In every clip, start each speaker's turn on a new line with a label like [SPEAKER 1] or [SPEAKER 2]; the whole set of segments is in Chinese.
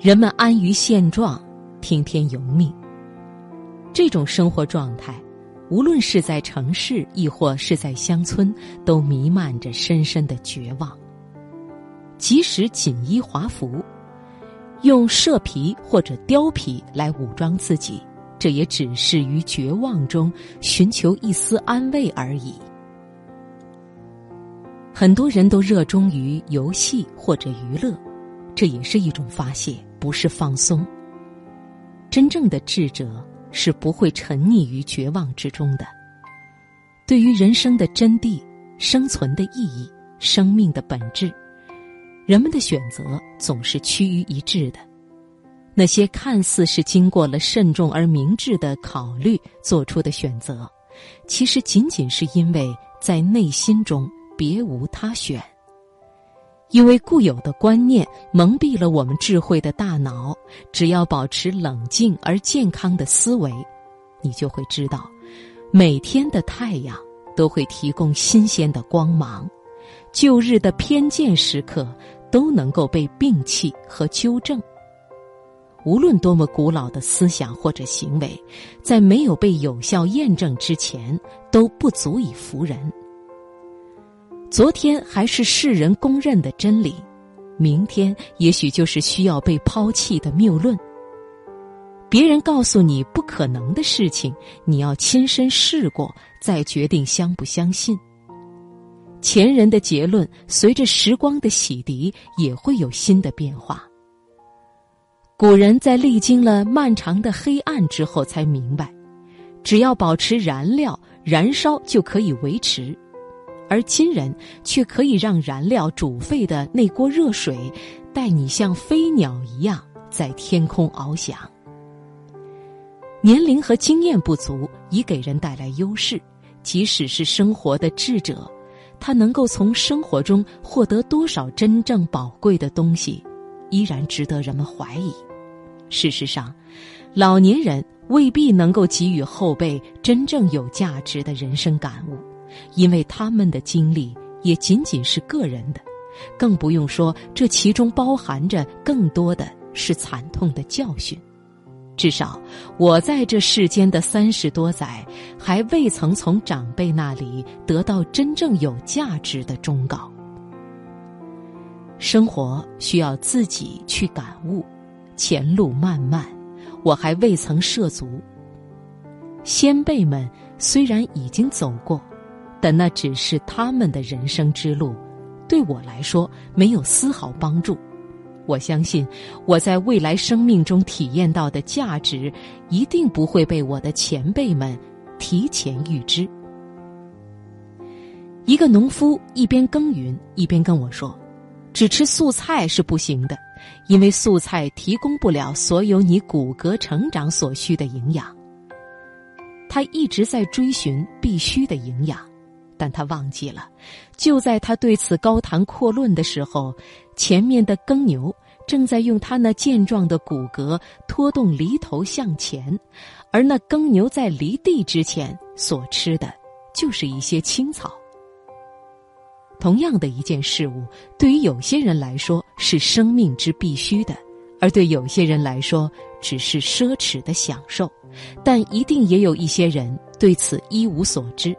[SPEAKER 1] 人们安于现状，听天由命。这种生活状态，无论是在城市，亦或是在乡村，都弥漫着深深的绝望。即使锦衣华服，用蛇皮或者貂皮来武装自己，这也只是于绝望中寻求一丝安慰而已。很多人都热衷于游戏或者娱乐，这也是一种发泄。不是放松。真正的智者是不会沉溺于绝望之中的。对于人生的真谛、生存的意义、生命的本质，人们的选择总是趋于一致的。那些看似是经过了慎重而明智的考虑做出的选择，其实仅仅是因为在内心中别无他选。因为固有的观念蒙蔽了我们智慧的大脑，只要保持冷静而健康的思维，你就会知道，每天的太阳都会提供新鲜的光芒，旧日的偏见时刻都能够被摒弃和纠正。无论多么古老的思想或者行为，在没有被有效验证之前，都不足以服人。昨天还是世人公认的真理，明天也许就是需要被抛弃的谬论。别人告诉你不可能的事情，你要亲身试过再决定相不相信。前人的结论随着时光的洗涤也会有新的变化。古人在历经了漫长的黑暗之后才明白，只要保持燃料，燃烧就可以维持。而亲人却可以让燃料煮沸的那锅热水，带你像飞鸟一样在天空翱翔。年龄和经验不足已给人带来优势，即使是生活的智者，他能够从生活中获得多少真正宝贵的东西，依然值得人们怀疑。事实上，老年人未必能够给予后辈真正有价值的人生感悟。因为他们的经历也仅仅是个人的，更不用说这其中包含着更多的是惨痛的教训。至少我在这世间的三十多载，还未曾从长辈那里得到真正有价值的忠告。生活需要自己去感悟，前路漫漫，我还未曾涉足。先辈们虽然已经走过。但那只是他们的人生之路，对我来说没有丝毫帮助。我相信我在未来生命中体验到的价值，一定不会被我的前辈们提前预知。一个农夫一边耕耘一边跟我说：“只吃素菜是不行的，因为素菜提供不了所有你骨骼成长所需的营养。”他一直在追寻必须的营养。但他忘记了，就在他对此高谈阔论的时候，前面的耕牛正在用他那健壮的骨骼拖动犁头向前，而那耕牛在犁地之前所吃的，就是一些青草。同样的一件事物，对于有些人来说是生命之必须的，而对有些人来说只是奢侈的享受，但一定也有一些人对此一无所知。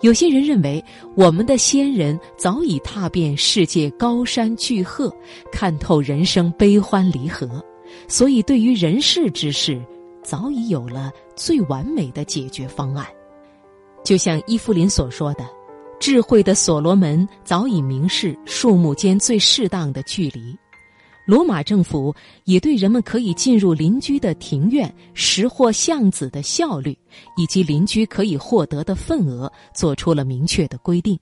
[SPEAKER 1] 有些人认为，我们的先人早已踏遍世界高山巨壑，看透人生悲欢离合，所以对于人世之事，早已有了最完美的解决方案。就像伊芙琳所说的：“智慧的所罗门早已明示树木间最适当的距离。”罗马政府也对人们可以进入邻居的庭院拾获橡子的效率，以及邻居可以获得的份额，做出了明确的规定。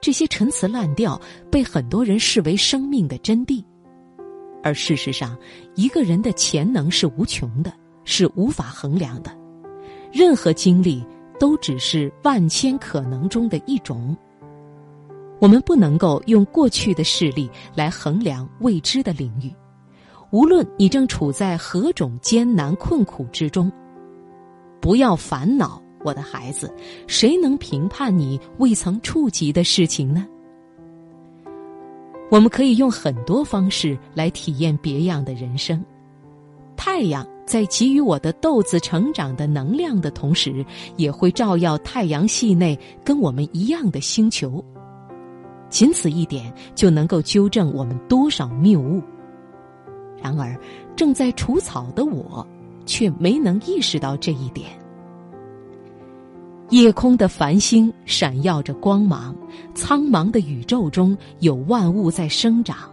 [SPEAKER 1] 这些陈词滥调被很多人视为生命的真谛，而事实上，一个人的潜能是无穷的，是无法衡量的。任何经历都只是万千可能中的一种。我们不能够用过去的事例来衡量未知的领域。无论你正处在何种艰难困苦之中，不要烦恼，我的孩子。谁能评判你未曾触及的事情呢？我们可以用很多方式来体验别样的人生。太阳在给予我的豆子成长的能量的同时，也会照耀太阳系内跟我们一样的星球。仅此一点就能够纠正我们多少谬误。然而，正在除草的我，却没能意识到这一点。夜空的繁星闪耀着光芒，苍茫的宇宙中有万物在生长。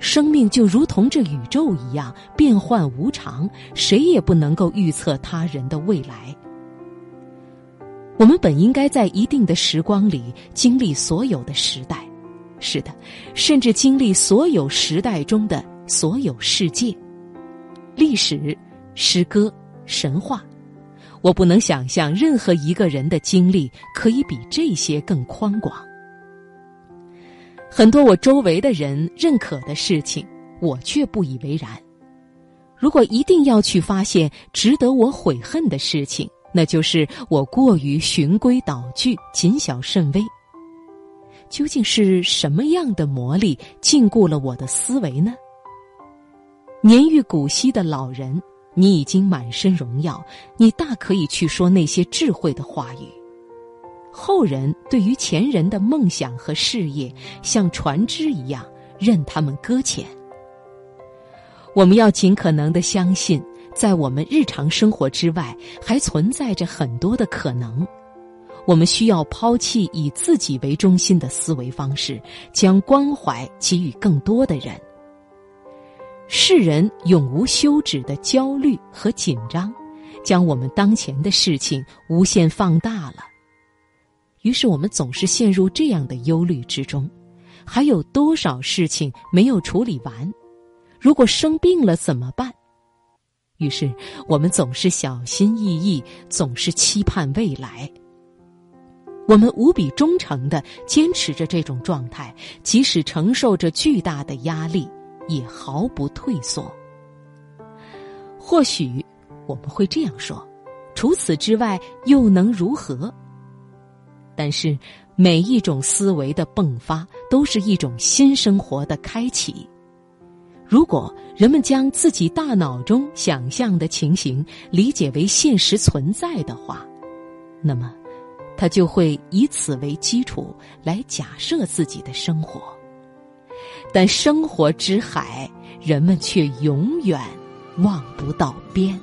[SPEAKER 1] 生命就如同这宇宙一样变幻无常，谁也不能够预测他人的未来。我们本应该在一定的时光里经历所有的时代，是的，甚至经历所有时代中的所有世界、历史、诗歌、神话。我不能想象任何一个人的经历可以比这些更宽广。很多我周围的人认可的事情，我却不以为然。如果一定要去发现值得我悔恨的事情，那就是我过于循规蹈矩、谨小慎微。究竟是什么样的魔力禁锢了我的思维呢？年逾古稀的老人。你已经满身荣耀，你大可以去说那些智慧的话语。后人对于前人的梦想和事业，像船只一样任他们搁浅。我们要尽可能的相信，在我们日常生活之外，还存在着很多的可能。我们需要抛弃以自己为中心的思维方式，将关怀给予更多的人。世人永无休止的焦虑和紧张，将我们当前的事情无限放大了。于是我们总是陷入这样的忧虑之中：还有多少事情没有处理完？如果生病了怎么办？于是我们总是小心翼翼，总是期盼未来。我们无比忠诚的坚持着这种状态，即使承受着巨大的压力。也毫不退缩。或许我们会这样说：除此之外，又能如何？但是每一种思维的迸发，都是一种新生活的开启。如果人们将自己大脑中想象的情形理解为现实存在的话，那么他就会以此为基础来假设自己的生活。但生活之海，人们却永远望不到边。